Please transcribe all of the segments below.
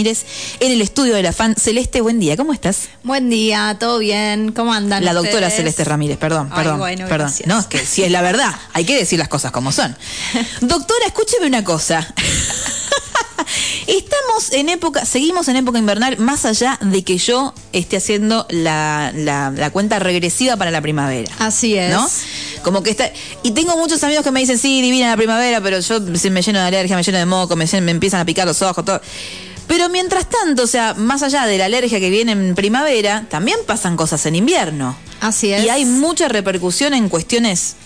Ramírez en el estudio de la fan. Celeste, buen día, ¿cómo estás? Buen día, todo bien, ¿cómo andan? La doctora Celeste Ramírez, perdón, perdón, perdón. No, es que si es la verdad, hay que decir las cosas como son. doctora, escúcheme una cosa. Estamos en época, seguimos en época invernal, más allá de que yo esté haciendo la, la, cuenta regresiva para la primavera. Así es. ¿No? Como que está. Y tengo muchos amigos que me dicen, sí, divina la primavera, pero yo me lleno de alergia, me lleno de moco, me, me empiezan a picar los ojos, todo. Pero mientras tanto, o sea, más allá de la alergia que viene en primavera, también pasan cosas en invierno. Así es. Y hay mucha repercusión en cuestiones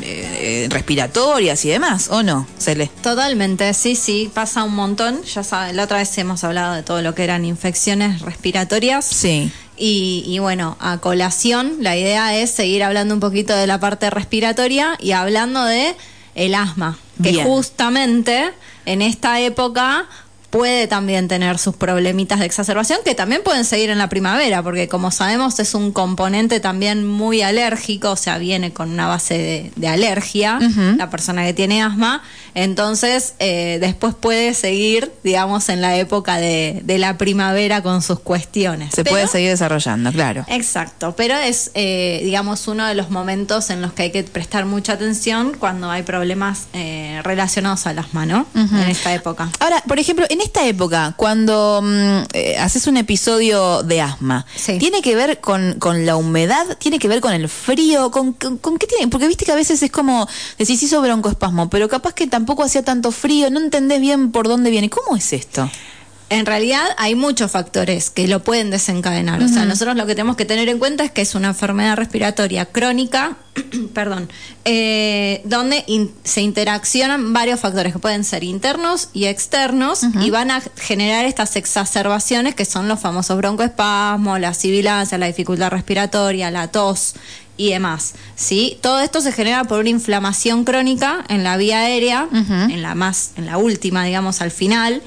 eh, respiratorias y demás, ¿o no, Cele? Totalmente, sí, sí, pasa un montón. Ya saben, la otra vez hemos hablado de todo lo que eran infecciones respiratorias. Sí. Y, bueno, a colación, la idea es seguir hablando un poquito de la parte respiratoria y hablando de el asma, que justamente en esta época puede también tener sus problemitas de exacerbación que también pueden seguir en la primavera, porque como sabemos es un componente también muy alérgico, o sea, viene con una base de, alergia, la persona que tiene asma, entonces eh, después puede seguir, digamos, en la época de, la primavera con sus cuestiones. Se puede seguir desarrollando, claro. Exacto, pero es, eh, digamos, uno de los momentos en los que hay que prestar mucha atención cuando hay problemas eh, relacionados al asma, ¿no? En esta época. Ahora, por ejemplo, en esta época, cuando mm, eh, haces un episodio de asma, ¿tiene que ver con, la humedad? ¿Tiene que ver con el frío? ¿Con, con, qué tiene? Porque viste que a veces es como, decís, hizo broncoespasmo, pero capaz que tampoco hacía tanto frío, no entendés bien por dónde viene. ¿Cómo es esto? en realidad hay muchos factores que lo pueden desencadenar. O sea, nosotros lo que tenemos que tener en cuenta es que es una enfermedad respiratoria crónica, perdón, eh, donde se interaccionan varios factores que pueden ser internos y externos y van a generar estas exacerbaciones que son los famosos broncoespasmos, la sibilancia, la dificultad respiratoria, la tos y demás. ¿sí? Todo esto se genera por una inflamación crónica en la vía aérea, en la más, en la última, digamos, al final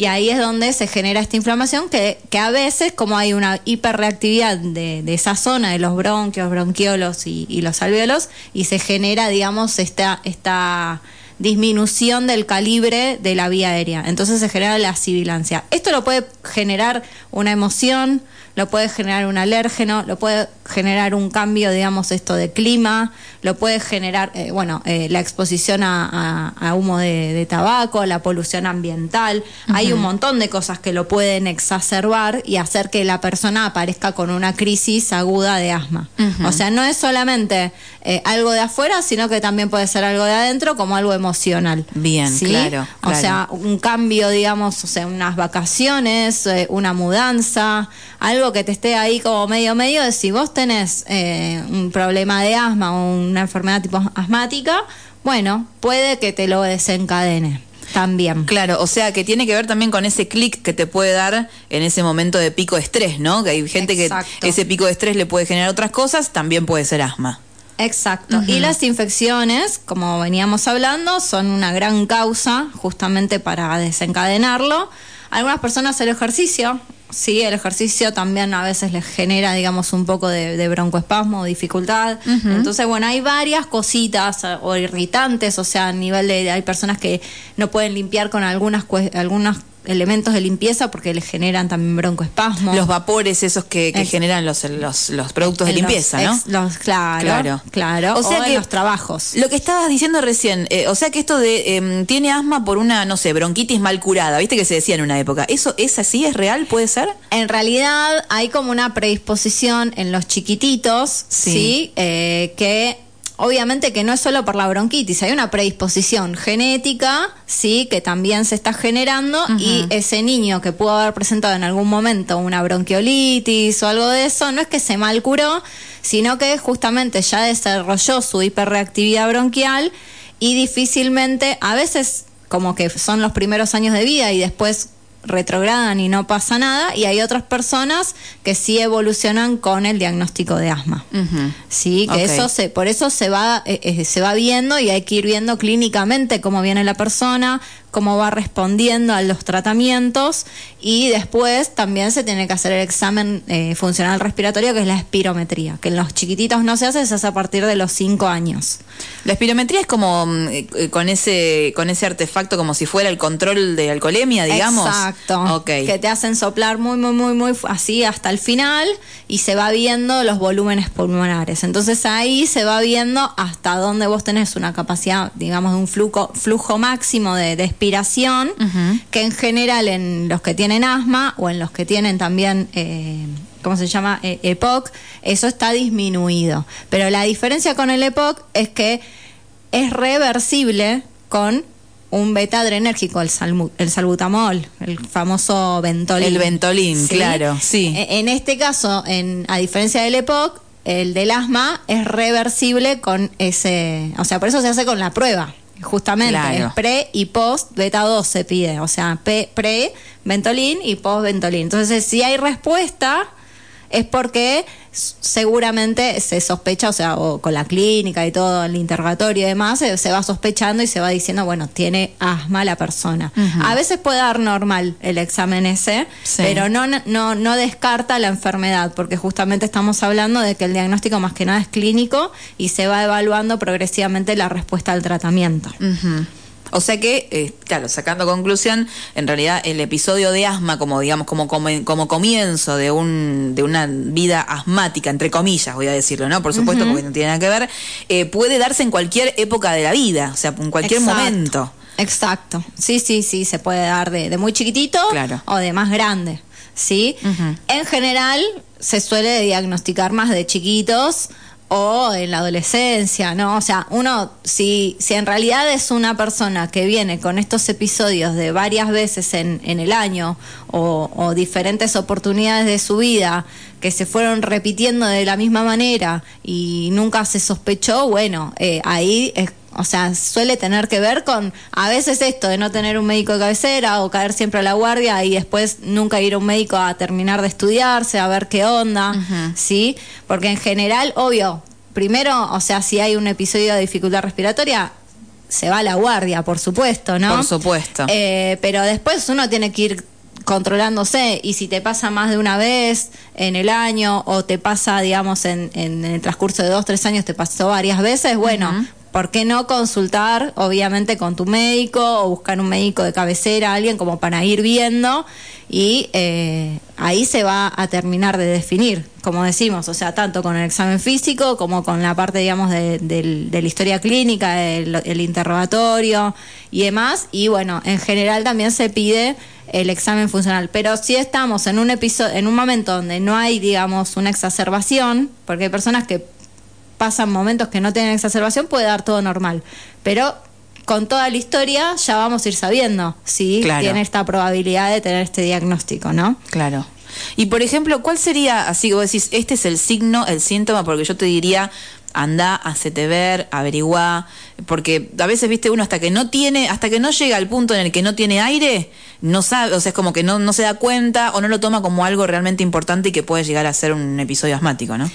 y ahí es donde se genera esta inflamación que, que a veces, como hay una hiperreactividad de, de esa zona de los bronquios, bronquiolos y, y, los alvéolos, y se genera, digamos, esta, esta disminución del calibre de la vía aérea. Entonces se genera la sibilancia. Esto lo puede generar una emoción, lo puede generar un alérgeno, lo puede generar un cambio, digamos, esto de clima, lo puede generar, eh, bueno, eh, la exposición a, humo de, tabaco, la polución ambiental. Hay un montón de cosas que lo pueden exacerbar y hacer que la persona aparezca con una crisis aguda de asma. O sea, no es solamente eh, algo de afuera, sino que también puede ser algo de adentro como algo emocional. Bien, claro, O sea, un cambio, digamos, o sea, unas vacaciones, una mudanza, algo que te esté ahí como medio medio de si vos tenés eh, un problema de asma o una enfermedad tipo asmática, bueno, puede que te lo desencadene también. Claro, o sea que tiene que ver también con ese clic que te puede dar en ese momento de pico de estrés, ¿no? Que hay gente que ese pico de estrés le puede generar otras cosas, también puede ser asma. Exacto. Y las infecciones, como veníamos hablando, son una gran causa justamente para desencadenarlo. Algunas personas el ejercicio Sí, el ejercicio también a veces les genera, digamos, un poco de, broncoespasmo o dificultad. Entonces, bueno, hay varias cositas eh, o irritantes, o sea, a nivel de, hay personas que no pueden limpiar con algunas, algunas elementos de limpieza porque les generan también broncoespasmos. Los vapores esos que, generan los, los, productos de limpieza, ¿no? claro, claro, O sea que los trabajos. Lo que estabas diciendo recién, eh, o sea que esto de em, tiene asma por una, no sé, bronquitis mal curada, viste que se decía en una época. ¿Eso es así? ¿Es real? ¿Puede ser? En realidad hay como una predisposición en los chiquititos, ¿sí? Eh, que obviamente que no es solo por la bronquitis, hay una predisposición genética, sí, que también se está generando y ese niño que pudo haber presentado en algún momento una bronquiolitis o algo de eso, no es que se mal curó, sino que justamente ya desarrolló su hiperreactividad bronquial y difícilmente, a veces como que son los primeros años de vida y después retrogradan y no pasa nada y hay otras personas que sí evolucionan con el diagnóstico de asma. Sí que eso se por eso se va eh, eh, se va viendo y hay que ir viendo clínicamente cómo viene la persona cómo va respondiendo a los tratamientos y después también se tiene que hacer el examen eh, funcional respiratorio que es la espirometría, que en los chiquititos no se hace, se hace a partir de los 5 años. La espirometría es como mm, eh, con ese con ese artefacto como si fuera el control de alcoholemia, digamos. Exacto. Que te hacen soplar muy muy muy muy así hasta el final y se va viendo los volúmenes pulmonares. Entonces ahí se va viendo hasta dónde vos tenés una capacidad, digamos, de un flujo flujo máximo de, de respiración, que en general en los que tienen asma o en los que tienen también, eh, ¿cómo se llama? Eh, EPOC, eso está disminuido. Pero la diferencia con el EPOC es que es reversible con un beta adrenérgico, el, el salbutamol, el famoso Ventolin. El Ventolin, claro, sí. E, en este caso, en, a diferencia del EPOC, el del asma es reversible con ese, o sea, por eso se hace con la prueba. Justamente, pre y post beta 2 se pide, o sea, pre Ventolin y post Ventolin. Entonces, si hay respuesta, es porque seguramente se sospecha, o sea, o con la clínica y todo, el interrogatorio y demás, se, va sospechando y se va diciendo, bueno, tiene asma la persona. A veces puede dar normal el examen ese, pero no, no, no descarta la enfermedad, porque justamente estamos hablando de que el diagnóstico más que nada es clínico y se va evaluando progresivamente la respuesta al tratamiento. O sea que, eh, claro, sacando conclusión, en realidad el episodio de asma, como digamos, como, como, comienzo de, un, de una vida asmática, entre comillas, voy a decirlo, ¿no? Por supuesto, porque no tiene nada que ver, eh, puede darse en cualquier época de la vida, o sea, en cualquier momento. Exacto. Sí, sí, sí, se puede dar de, muy chiquitito o de más grande. ¿Sí? En general, se suele diagnosticar más de chiquitos o en la adolescencia, ¿no? O sea, uno, si, si en realidad es una persona que viene con estos episodios de varias veces en, en el año o, diferentes oportunidades de su vida que se fueron repitiendo de la misma manera y nunca se sospechó, bueno, eh, ahí es o sea, suele tener que ver con a veces esto de no tener un médico de cabecera o caer siempre a la guardia y después nunca ir a un médico a terminar de estudiarse, a ver qué onda, ¿sí? Porque en general, obvio, primero, o sea, si hay un episodio de dificultad respiratoria, se va a la guardia, por supuesto, ¿no? Por supuesto. Eh, pero después uno tiene que ir controlándose y si te pasa más de una vez en el año o te pasa, digamos, en, en, el transcurso de dos, tres años, te pasó varias veces, bueno, ¿por qué no consultar, obviamente, con tu médico o buscar un médico de cabecera, alguien como para ir viendo? Y eh, ahí se va a terminar de definir, como decimos, o sea, tanto con el examen físico como con la parte, digamos, de, la historia clínica, el, interrogatorio y demás. Y bueno, en general también se pide el examen funcional. Pero si estamos en un episodio, en un momento donde no hay, digamos, una exacerbación, porque hay personas que pasan momentos que no tienen exacerbación, puede dar todo normal. Pero con toda la historia ya vamos a ir sabiendo si tiene esta probabilidad de tener este diagnóstico, ¿no? Claro. Y por ejemplo, ¿cuál sería, así vos decís, este es el signo, el síntoma? Porque yo te diría, anda, hacete ver, averigua, porque a veces, viste, uno hasta que no tiene, hasta que no llega al punto en el que no tiene aire, no sabe, o sea, es como que no, no se da cuenta o no lo toma como algo realmente importante y que puede llegar a ser un episodio asmático, ¿no?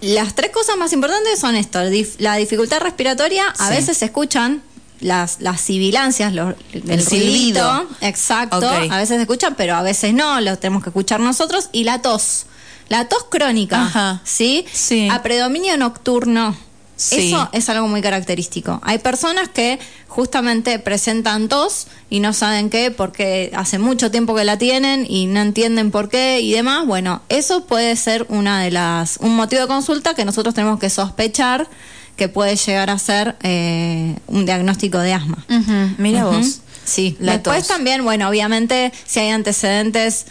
Las tres cosas más importantes son esto, la dificultad respiratoria, a veces se escuchan las, las sibilancias, el, silbido, exacto, a veces se escuchan, pero a veces no, lo tenemos que escuchar nosotros, y la tos, la tos crónica, ¿sí? Sí. A predominio nocturno, eso es algo muy característico. Hay personas que justamente presentan tos y no saben qué porque hace mucho tiempo que la tienen y no entienden por qué y demás. Bueno, eso puede ser una de las un motivo de consulta que nosotros tenemos que sospechar que puede llegar a ser eh, un diagnóstico de asma. Mira vos. Sí, después también, bueno, obviamente si hay antecedentes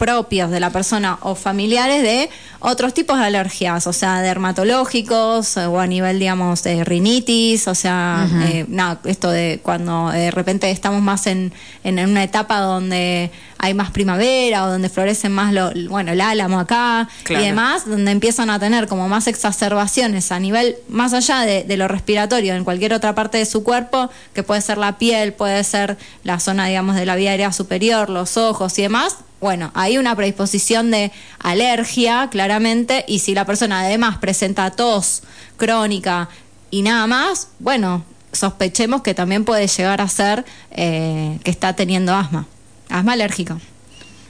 propios de la persona o familiares de otros tipos de alergias, o sea, dermatológicos o a nivel, digamos, de rinitis, o sea, eh, esto de cuando de repente estamos más en, en una etapa donde hay más primavera o donde florecen más, lo, bueno, el álamo acá y demás, donde empiezan a tener como más exacerbaciones a nivel más allá de, de, lo respiratorio en cualquier otra parte de su cuerpo, que puede ser la piel, puede ser la zona, digamos, de la vía aérea superior, los ojos y demás, bueno, hay una predisposición de alergia, claramente, y si la persona además presenta tos crónica y nada más, bueno, sospechemos que también puede llegar a ser eh, que está teniendo asma, asma alérgica.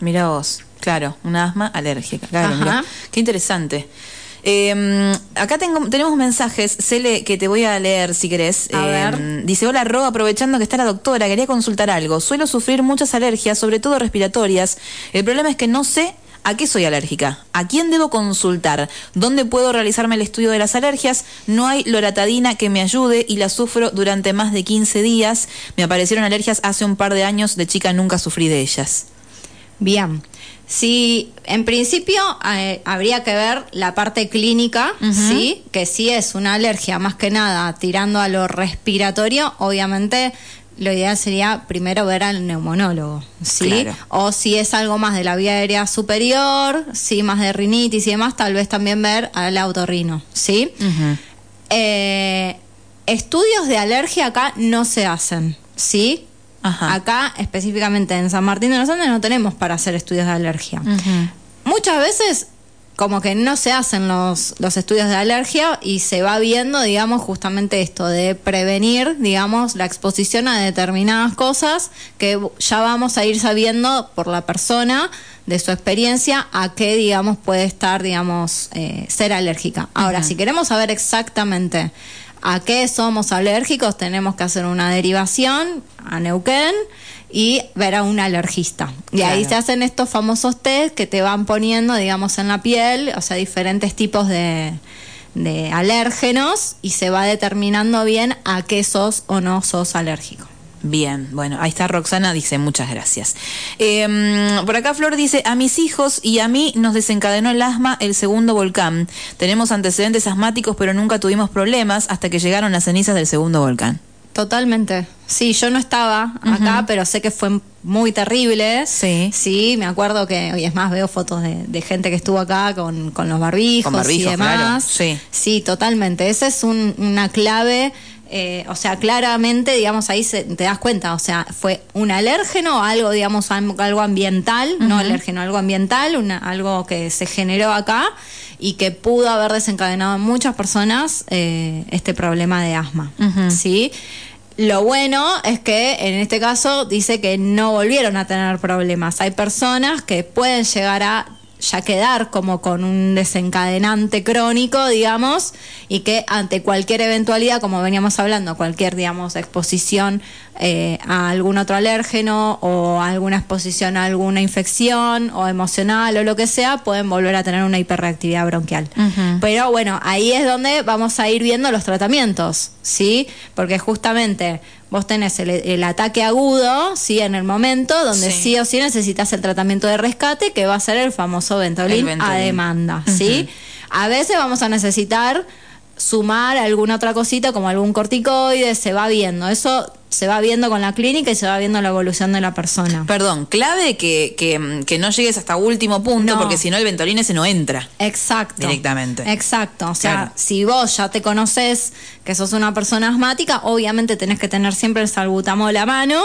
Mira vos, claro, una asma alérgica. Claro, Qué interesante. Eh, acá tengo, tenemos mensajes, Cele, que te voy a leer si querés. Em, dice, hola Ro, aprovechando que está la doctora, quería consultar algo. Suelo sufrir muchas alergias, sobre todo respiratorias. El problema es que no sé ¿A qué soy alérgica? ¿A quién debo consultar? ¿Dónde puedo realizarme el estudio de las alergias? No hay loratadina que me ayude y la sufro durante más de 15 días. Me aparecieron alergias hace un par de años, de chica nunca sufrí de ellas. Bien. Sí, en principio eh, habría que ver la parte clínica, sí, que sí es una alergia más que nada tirando a lo respiratorio, obviamente lo ideal sería primero ver al neumonólogo, ¿sí? O si es algo más de la vía aérea superior, sí, más de rinitis y demás, tal vez también ver al autorrino, ¿sí? Eh, estudios de alergia acá no se hacen, ¿sí? Acá, específicamente en San Martín de los Andes, no tenemos para hacer estudios de alergia. Muchas veces, como que no se hacen los, los estudios de alergia y se va viendo, digamos, justamente esto de prevenir, digamos, la exposición a determinadas cosas que ya vamos a ir sabiendo por la persona de su experiencia a qué, digamos, puede estar, digamos, eh, ser alérgica. Ahora, si queremos saber exactamente a qué somos alérgicos, tenemos que hacer una derivación a Neuquén y ver a un alergista. Y ahí se hacen estos famosos test que te van poniendo, digamos, en la piel, o sea, diferentes tipos de, de alérgenos y se va determinando bien a qué sos o no sos alérgico. Bien, bueno, ahí está Roxana, dice muchas gracias. Em, por acá Flor dice, a mis hijos y a mí nos desencadenó el asma el segundo volcán. Tenemos antecedentes asmáticos, pero nunca tuvimos problemas hasta que llegaron las cenizas del segundo volcán. Totalmente. Sí, yo no estaba acá, pero sé que fue muy terrible. Sí. Sí, me acuerdo que, hoy es más, veo fotos de, gente que estuvo acá con, con los barbijos, y demás. Sí. sí, totalmente. Esa es una clave eh, o sea, claramente, digamos, ahí se, te das cuenta, o sea, fue un alérgeno, algo, digamos, algo ambiental, no alérgeno, algo ambiental, una, algo que se generó acá y que pudo haber desencadenado en muchas personas eh, este problema de asma, ¿sí? Lo bueno es que en este caso dice que no volvieron a tener problemas. Hay personas que pueden llegar a ya quedar como con un desencadenante crónico, digamos, y que ante cualquier eventualidad, como veníamos hablando, cualquier, digamos, exposición eh, a algún otro alérgeno o alguna exposición a alguna infección o emocional o lo que sea, pueden volver a tener una hiperreactividad bronquial. Pero bueno, ahí es donde vamos a ir viendo los tratamientos, ¿sí? Porque justamente vos tenés el, ataque agudo, sí, en el momento donde sí. o sí necesitas el tratamiento de rescate, que va a ser el famoso Ventolin, a demanda, ¿sí? A veces vamos a necesitar sumar alguna otra cosita como algún corticoide, se va viendo. Eso se va viendo con la clínica y se va viendo la evolución de la persona. Perdón, clave que, que, no llegues hasta último punto, porque si no el ventolín ese no entra. Exacto. Directamente. Exacto. O sea, si vos ya te conoces que sos una persona asmática, obviamente tenés que tener siempre el salbutamol a mano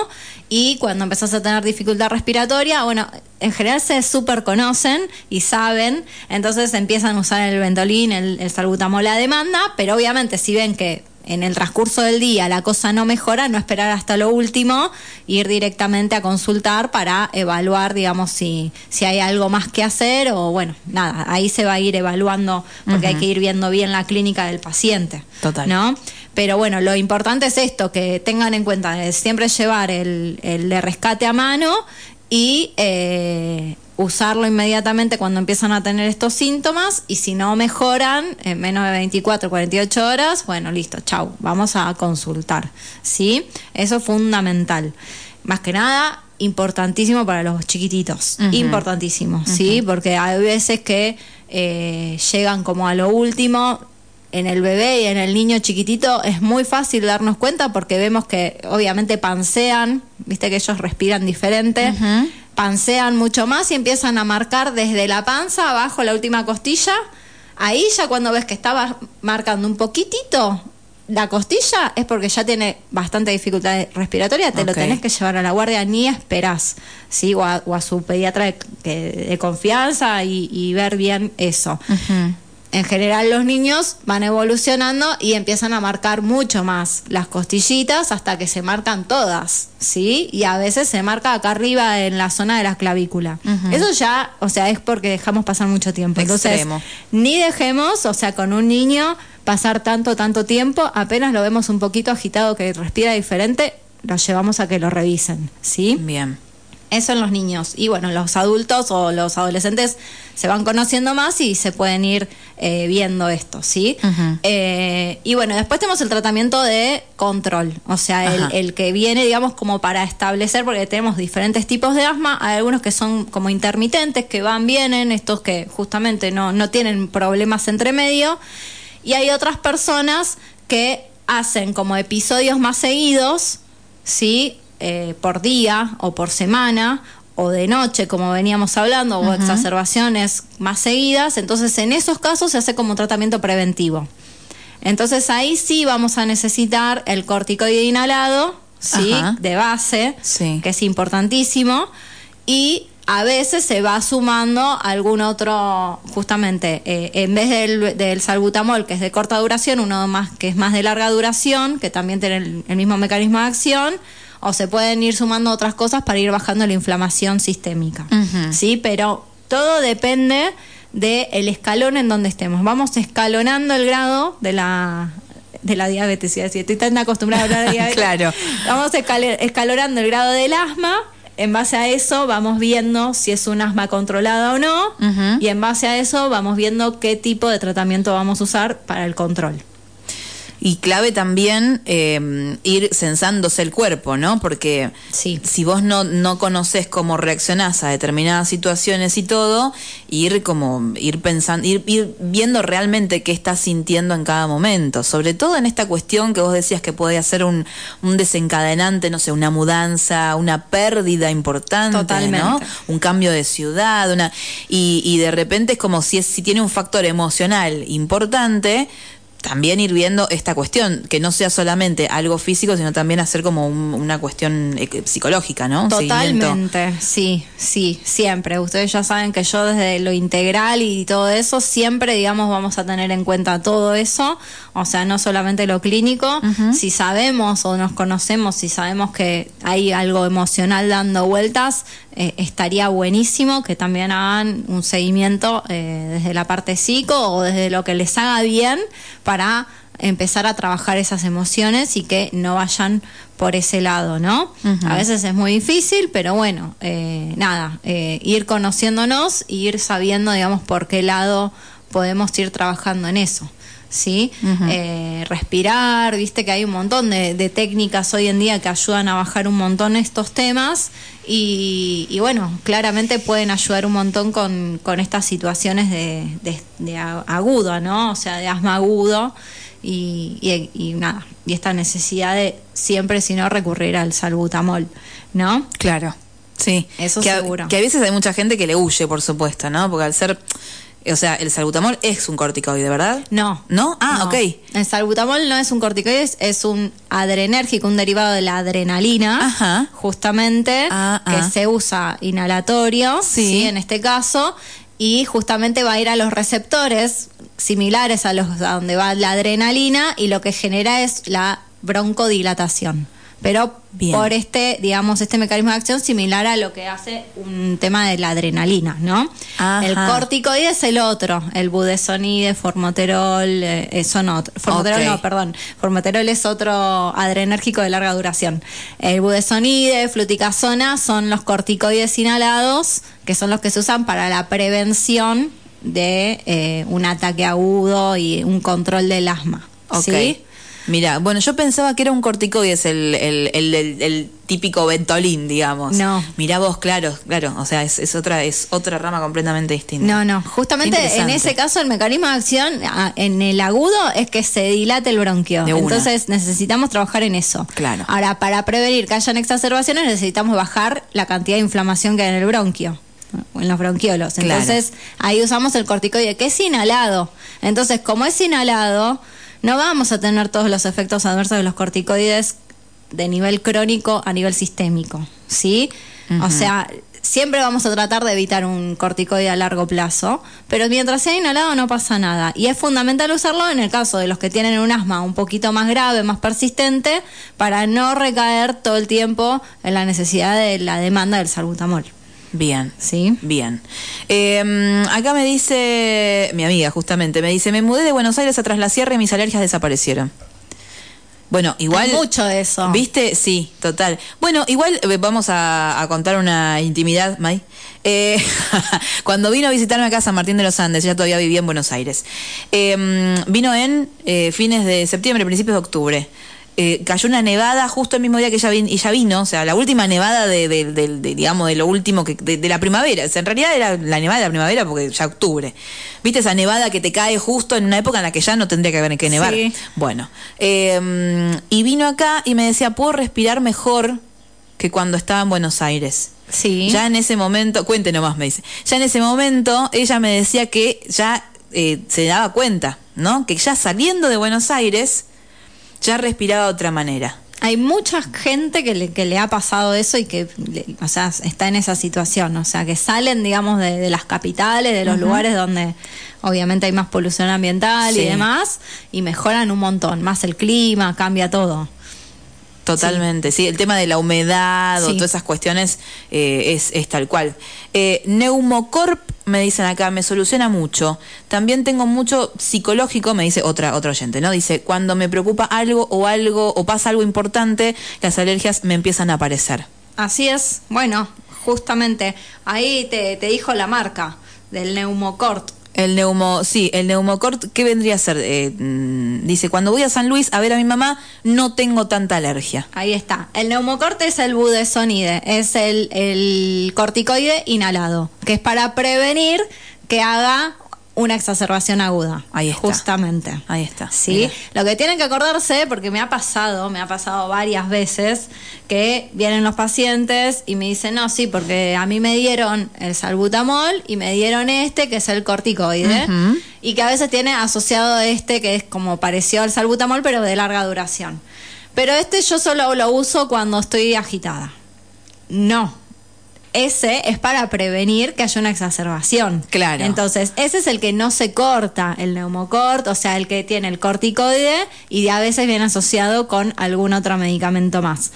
y cuando empezás a tener dificultad respiratoria, bueno, en general se súper conocen y saben, entonces empiezan a usar el ventolín, el, el salbutamol a demanda, pero obviamente si ven que en el transcurso del día la cosa no mejora, no esperar hasta lo último, ir directamente a consultar para evaluar, digamos, si, si hay algo más que hacer o bueno, nada, ahí se va a ir evaluando porque hay que ir viendo bien la clínica del paciente. Total. ¿No? Pero bueno, lo importante es esto, que tengan en cuenta siempre llevar el, el de rescate a mano y eh, usarlo inmediatamente cuando empiezan a tener estos síntomas y si no mejoran en menos de 24, 48 horas, bueno, listo, chau, vamos a consultar, ¿sí? Eso es fundamental. Más que nada, importantísimo para los chiquititos, importantísimo, ¿sí? Porque hay veces que eh, llegan como a lo último, en el bebé y en el niño chiquitito es muy fácil darnos cuenta porque vemos que obviamente pansean, viste que ellos respiran diferente, pansean mucho más y empiezan a marcar desde la panza abajo la última costilla. Ahí ya cuando ves que estaba marcando un poquitito la costilla es porque ya tiene bastante dificultad respiratoria, te lo tenés que llevar a la guardia, ni esperás, ¿sí? o, a, su pediatra de, confianza y, ver bien eso. En general los niños van evolucionando y empiezan a marcar mucho más las costillitas hasta que se marcan todas, ¿sí? Y a veces se marca acá arriba en la zona de la clavícula. Eso ya, o sea, es porque dejamos pasar mucho tiempo. Entonces, ni dejemos, o sea, con un niño pasar tanto, tanto tiempo, apenas lo vemos un poquito agitado que respira diferente, lo llevamos a que lo revisen, ¿sí? Bien. Eso en los niños. Y bueno, los adultos o los adolescentes se van conociendo más y se pueden ir eh, viendo esto, ¿sí? Eh, y bueno, después tenemos el tratamiento de control, o sea, el, el, que viene, digamos, como para establecer, porque tenemos diferentes tipos de asma, hay algunos que son como intermitentes, que van, vienen, estos que justamente no, no tienen problemas entre medio, y hay otras personas que hacen como episodios más seguidos, ¿sí? Eh, por día o por semana o de noche, como veníamos hablando, o exacerbaciones más seguidas, entonces en esos casos se hace como tratamiento preventivo. Entonces ahí sí vamos a necesitar el corticoide inhalado, ¿sí? De base, que es importantísimo, y a veces se va sumando algún otro, justamente, eh, en vez del, del, salbutamol, que es de corta duración, uno más que es más de larga duración, que también tiene el mismo mecanismo de acción, o se pueden ir sumando otras cosas para ir bajando la inflamación sistémica. ¿Sí? Pero todo depende del escalón en donde estemos. Vamos escalonando el grado de la de la diabetes, si estoy tan acostumbrada a hablar de diabetes. claro. Vamos escalonando el grado del asma. En base a eso vamos viendo si es un asma controlada o no. Y en base a eso vamos viendo qué tipo de tratamiento vamos a usar para el control. Y clave también eh, ir censándose el cuerpo, ¿no? Porque si vos no, no conoces cómo reaccionás a determinadas situaciones y todo, ir como, ir pensando, ir, ir viendo realmente qué estás sintiendo en cada momento. Sobre todo en esta cuestión que vos decías que puede ser un, un desencadenante, no sé, una mudanza, una pérdida importante, Totalmente. ¿no? Un cambio de ciudad, una, y, y de repente es como si, es, si tiene un factor emocional importante, también ir viendo esta cuestión, que no sea solamente algo físico, sino también hacer como una cuestión eh, psicológica, ¿no? Totalmente, sí, sí, siempre. Ustedes ya saben que yo desde lo integral y todo eso, siempre, digamos, vamos a tener en cuenta todo eso, o sea, no solamente lo clínico, si sabemos o nos conocemos, si sabemos que hay algo emocional dando vueltas, eh, estaría buenísimo que también hagan un seguimiento eh, desde la parte psico o desde lo que les haga bien para empezar a trabajar esas emociones y que no vayan por ese lado, ¿no? A veces es muy difícil, pero bueno, eh, nada, ir conociéndonos y ir sabiendo, digamos, por qué lado podemos ir trabajando en eso. ¿Sí? respirar, viste que hay un montón de, de, técnicas hoy en día que ayudan a bajar un montón estos temas y, bueno, claramente pueden ayudar un montón con, con estas situaciones de, de, agudo, ¿no? O sea, de asma agudo y, y, nada, y esta necesidad de siempre, si no, recurrir al salbutamol, ¿no? Claro, sí. Eso que seguro. que a veces hay mucha gente que le huye, por supuesto, ¿no? Porque al ser o sea, el salbutamol es un corticoide, ¿verdad? No. ¿No? Ah, ok. El salbutamol no es un corticoide, es un adrenérgico, un derivado de la adrenalina, Ajá. justamente, Ah, que ah. se usa inhalatorio, Sí. sí. en este caso, y justamente va a ir a los receptores similares a los a donde va la adrenalina y lo que genera es la broncodilatación. Pero Bien. por este, digamos, este mecanismo de acción similar a lo que hace un tema de la adrenalina, ¿no? Ajá. El corticoide es el otro, el budesonide, formoterol, eh, son otros. Formoterol no, perdón. Formoterol es otro adrenérgico de larga duración. El budesonide, fluticasona son los corticoides inhalados, que son los que se usan para la prevención de eh, un ataque agudo y un control del asma. Ok. ¿sí? Mira, bueno, yo pensaba que era un corticoide, es el, el, el, el- el típico ventolín, digamos. No. Mira vos, claro, claro, o sea, es, es otra es otra rama completamente distinta. No, no. Justamente en ese caso el mecanismo de acción en el agudo es que se dilate el bronquio. Entonces necesitamos trabajar en eso. Claro. Ahora, para prevenir que hayan exacerbaciones necesitamos bajar la cantidad de inflamación que hay en el bronquio. En los bronquiolos. Claro. Entonces, ahí usamos el corticoide, que es inhalado. Entonces, como es inhalado, no vamos a tener todos los efectos adversos de los corticoides de nivel crónico a nivel sistémico. ¿Sí? O sea, siempre vamos a tratar de evitar un corticoide a largo plazo, pero mientras sea inhalado no pasa nada. Y es fundamental usarlo en el caso de los que tienen un asma un poquito más grave, más persistente, para no recaer todo el tiempo en la necesidad de la demanda del salbutamol. Bien, sí. Bien. Em, acá me dice, mi amiga justamente, me dice, me mudé de Buenos Aires a Tras la Sierra y mis alergias desaparecieron. Bueno, igual. mucho de eso. ¿Viste? Sí, total. Bueno, igual eh, vamos a, contar una intimidad, May. Eh, cuando vino a visitarme acá a San Martín de los Andes, ella todavía vivía en Buenos Aires. Em, vino en eh, fines de septiembre, principios de octubre. Eh, cayó una nevada justo el mismo día que ella, vino, ella vino, o sea, la última nevada de, digamos, de lo último que, de, la primavera. O sea, en realidad era la nevada de la primavera porque ya octubre. ¿Viste esa nevada que te cae justo en una época en la que ya no tendría que haber que nevar? Bueno, em, y vino acá y me decía, puedo respirar mejor que cuando estaba en Buenos Aires. Sí. Ya en ese momento, cuente nomás, me dice, ya en ese momento ella me decía que ya eh, se daba cuenta, ¿no? Que ya saliendo de Buenos Aires ya respiraba de otra manera. Hay mucha gente que le, que le ha pasado eso y que, o sea, está en esa situación, o sea, que salen, digamos, de, las capitales, de los lugares donde obviamente hay más polución ambiental y demás, y mejoran un montón, más el clima, cambia todo. Totalmente, sí. el tema de la humedad o todas esas cuestiones eh, es, es, tal cual. Eh, Neumocorp, me dicen acá, me soluciona mucho. También tengo mucho psicológico, me dice otra, otra oyente, ¿no? Dice, cuando me preocupa algo o algo, o pasa algo importante, las alergias me empiezan a aparecer. Así es, bueno, justamente ahí te, te dijo la marca del Neumocort. El neumo, sí, el neumocort, ¿qué vendría a ser? Eh, mm, dice, cuando voy a San Luis a ver a mi mamá, no tengo tanta alergia. Ahí está. El neumocort es el budesonide, es el, el corticoide inhalado, que es para prevenir que haga una exacerbación aguda. Ahí está. Justamente. Ahí está. Sí. Lo que tienen que acordarse, porque me ha pasado, me ha pasado varias veces, que vienen los pacientes y me dicen, no, sí, porque a mí me dieron el salbutamol y me dieron este, que es el corticoide, y que a veces tiene asociado este, que es como pareció al salbutamol, pero de larga duración. Pero este yo solo lo uso cuando estoy agitada. No ese es para prevenir que haya una exacerbación. Claro. Entonces, ese es el que no se corta, el neumocort, o sea, el que tiene el corticoide y a veces viene asociado con algún otro medicamento más.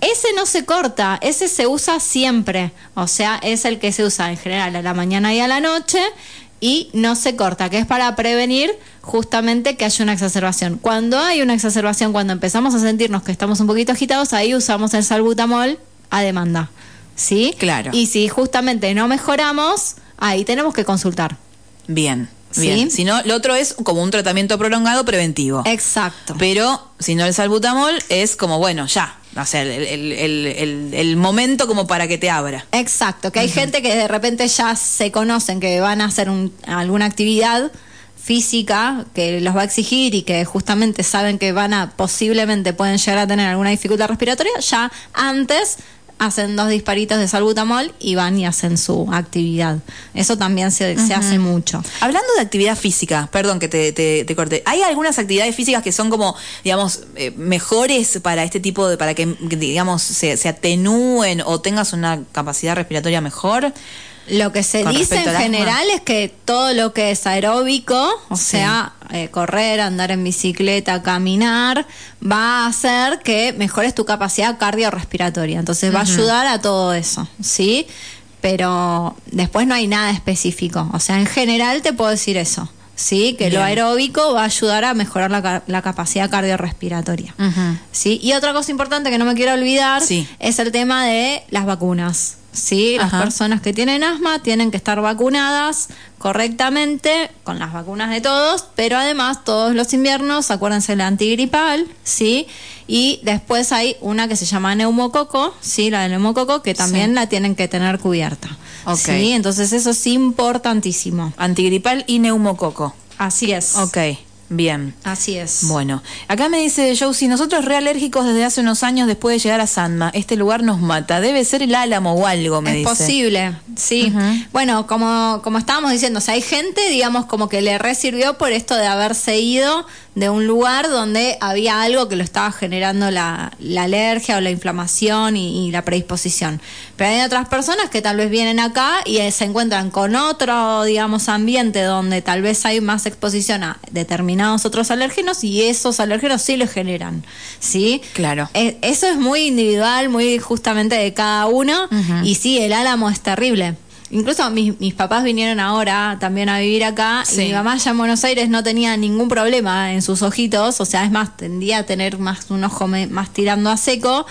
Ese no se corta, ese se usa siempre, o sea, es el que se usa en general a la mañana y a la noche y no se corta, que es para prevenir justamente que haya una exacerbación. Cuando hay una exacerbación, cuando empezamos a sentirnos que estamos un poquito agitados, ahí usamos el salbutamol a demanda. ¿Sí? Claro. Y si justamente no mejoramos, ahí tenemos que consultar. Bien. Bien. Si no, lo otro es como un tratamiento prolongado preventivo. Exacto. Pero si no el salbutamol es como, bueno, ya. O sea, el, momento como para que te abra. Exacto. Que hay gente que de repente ya se conocen que van a hacer alguna actividad física que los va a exigir y que justamente saben que van a posiblemente pueden llegar a tener alguna dificultad respiratoria, ya antes hacen dos disparitos de salbutamol y van y hacen su actividad. Eso también se, se hace mucho. Hablando de actividad física, perdón que te, te, corte, ¿hay algunas actividades físicas que son como, digamos, eh, mejores para este tipo de, para que, digamos, se, se atenúen o tengas una capacidad respiratoria mejor? Lo que se dice en general es que todo lo que es aeróbico, o sea, eh, correr, andar en bicicleta, caminar, va a hacer que mejores tu capacidad cardiorrespiratoria. Entonces va a ayudar a todo eso, ¿sí? Pero después no hay nada específico. O sea, en general te puedo decir eso. ¿sí? Que lo aeróbico va a ayudar a mejorar la, capacidad cardiorrespiratoria. ¿sí? Y otra cosa importante que no me quiero olvidar es el tema de las vacunas. ¿Sí? Las personas que tienen asma tienen que estar vacunadas correctamente con las vacunas de todos, pero además todos los inviernos, acuérdense la antigripal, ¿sí? Y después hay una que se llama neumococo, ¿sí? La de neumococo, que también la tienen que tener cubierta. ¿sí? Entonces eso es importantísimo. Antigripal y neumococo. Así es. Ok. Bien. Así es. Bueno, acá me dice Josie, nosotros realérgicos desde hace unos años después de llegar a Sanma. Este lugar nos mata. Debe ser el álamo o algo, me dice. Es posible, sí. Bueno, como, como estábamos diciendo, o sea, hay gente, digamos, como que le resirvió por esto de haberse ido de un lugar donde había algo que lo estaba generando la, alergia o la inflamación y, la predisposición. Pero hay otras personas que tal vez vienen acá y eh, se encuentran con otro, digamos, ambiente donde tal vez hay más exposición a determinados otros alérgenos y esos alérgenos sí lo generan, ¿sí? Claro. Eh, eso es muy individual, muy justamente de cada uno y sí, el álamo es terrible. Incluso mis, mis papás vinieron ahora también a vivir acá y mi mamá ya en Buenos Aires no tenía ningún problema en sus ojitos, o sea, es más, tendía a tener más un ojo más tirando a seco.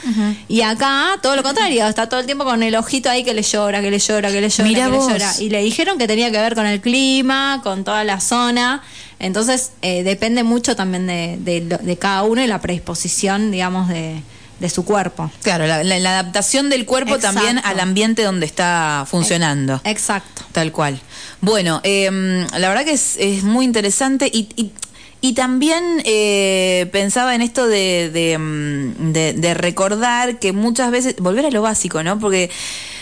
Y acá, todo lo contrario, está todo el tiempo con el ojito ahí que le llora, que le llora, que le llora, que le llora. Y le dijeron que tenía que ver con el clima, con toda la zona. Entonces, eh, depende mucho también de, de cada uno y la predisposición, digamos, de de su cuerpo. Claro, la, adaptación del cuerpo también al ambiente donde está funcionando. Exacto. Tal cual. Bueno, em, la verdad que es, es muy interesante y, y, también eh, pensaba en esto em, de, de, recordar que muchas veces, volver a lo básico, ¿no? Porque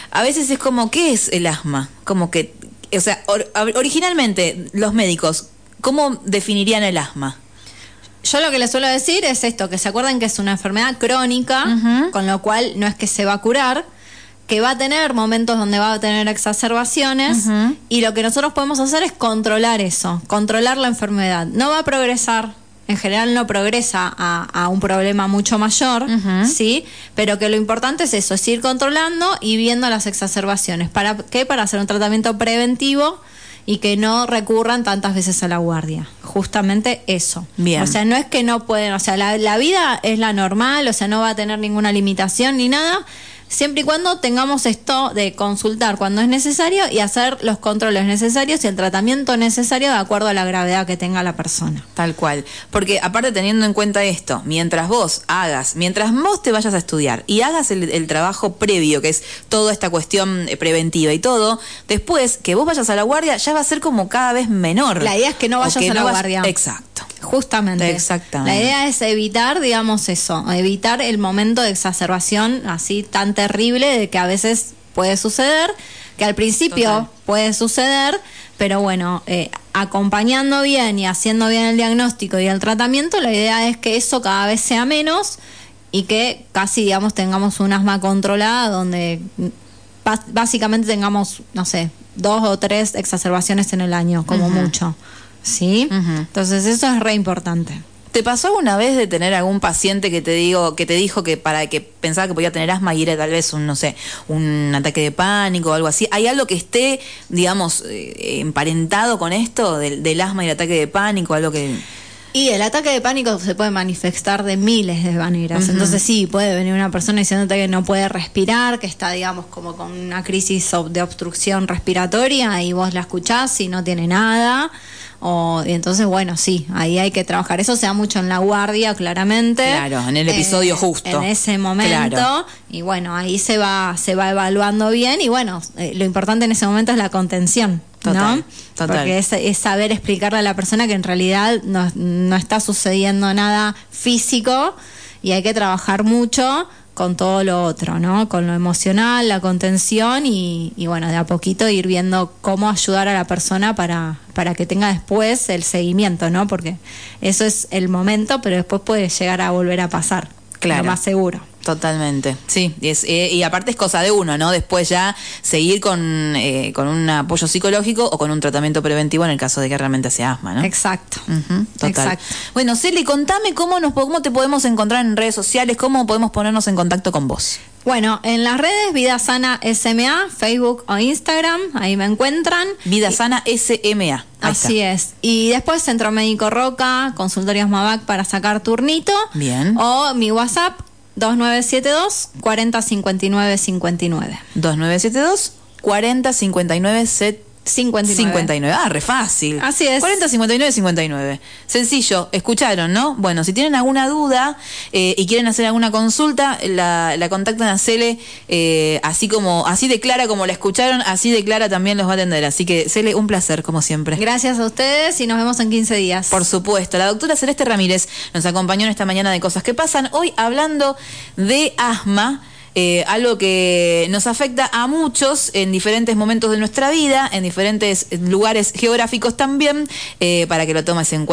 a veces es como, ¿qué es el asma? Como que, o sea, originalmente los médicos, ¿cómo definirían el asma? Yo lo que les suelo decir es esto, que se acuerden que es una enfermedad crónica, con lo cual no es que se va a curar, que va a tener momentos donde va a tener exacerbaciones y lo que nosotros podemos hacer es controlar eso, controlar la enfermedad. No va a progresar, en general no progresa a, un problema mucho mayor, ¿sí? Pero que lo importante es eso, es ir controlando y viendo las exacerbaciones. ¿Para qué? Para hacer un tratamiento preventivo y que no recurran tantas veces a la guardia. Justamente eso. Bien. O sea, no es que no pueden, o sea, la, la vida es la normal, o sea, no va a tener ninguna limitación ni nada, siempre y cuando tengamos esto de consultar cuando es necesario y hacer los controles necesarios y el tratamiento necesario de acuerdo a la gravedad que tenga la persona. Tal cual. Porque aparte teniendo en cuenta esto, mientras vos hagas, mientras vos te vayas a estudiar y hagas el, trabajo previo, que es toda esta cuestión eh, preventiva y todo, después que vos vayas a la guardia ya va a ser como cada vez menor. La idea es que no vayas a la guardia. Exacto. Justamente. Exactamente. La idea es evitar, digamos, eso, evitar el momento de exacerbación así tan terrible de que a veces puede suceder, que al principio puede suceder, pero bueno, eh, acompañando bien y haciendo bien el diagnóstico y el tratamiento, la idea es que eso cada vez sea menos y que casi, digamos, tengamos un asma controlada donde básicamente tengamos, no sé, dos o tres exacerbaciones en el año, como mucho. ¿Sí? Entonces eso es re importante. ¿Te pasó alguna vez de tener algún paciente que te digo que te dijo que para que pensaba que podía tener asma y era tal vez un no sé un ataque de pánico o algo así? ¿Hay algo que esté digamos eh, emparentado con esto del, asma y el ataque de pánico algo que y el ataque de pánico se puede manifestar de miles de maneras. Entonces sí, puede venir una persona diciéndote que no puede respirar, que está, digamos, como con una crisis de obstrucción respiratoria y vos la escuchás y no tiene nada. O, y entonces, bueno, sí, ahí hay que trabajar. Eso se da mucho en la guardia, claramente. Claro, en el episodio eh, justo. En ese momento. Y bueno, ahí se va, se va evaluando bien. Y bueno, eh, lo importante en ese momento es la contención. ¿no? Porque es, es, saber explicarle a la persona que en realidad no, no está sucediendo nada físico y hay que trabajar mucho con todo lo otro, ¿no? Con lo emocional, la contención y, bueno, de a poquito ir viendo cómo ayudar a la persona para, para que tenga después el seguimiento, ¿no? Porque eso es el momento, pero después puede llegar a volver a pasar. Claro. Lo más seguro. Totalmente, sí. Y, eh, y, aparte es cosa de uno, ¿no? Después ya seguir con, eh, con un apoyo psicológico o con un tratamiento preventivo en el caso de que realmente sea asma, ¿no? Exacto. total. Bueno, Celi, contame cómo, nos, cómo te podemos encontrar en redes sociales, cómo podemos ponernos en contacto con vos. Bueno, en las redes Vida Sana SMA, Facebook o Instagram, ahí me encuentran. Vida Sana SMA. Así es. Y después Centro Médico Roca, Consultorios Mavac para sacar turnito. Bien. O mi WhatsApp 2972 4059 59. 2972 4059 59. 59. Ah, re fácil. Así es. 40, 59, 59. Sencillo, escucharon, ¿no? Bueno, si tienen alguna duda eh, y quieren hacer alguna consulta, la, la contactan a Cele, eh, así como, así de clara como la escucharon, así de clara también los va a atender. Así que, Cele, un placer, como siempre. Gracias a ustedes y nos vemos en 15 días. Por supuesto. La doctora Celeste Ramírez nos acompañó en esta mañana de Cosas que Pasan. Hoy hablando de asma. Eh, algo que nos afecta a muchos en diferentes momentos de nuestra vida, en diferentes lugares geográficos también, eh, para que lo tomes en cuenta.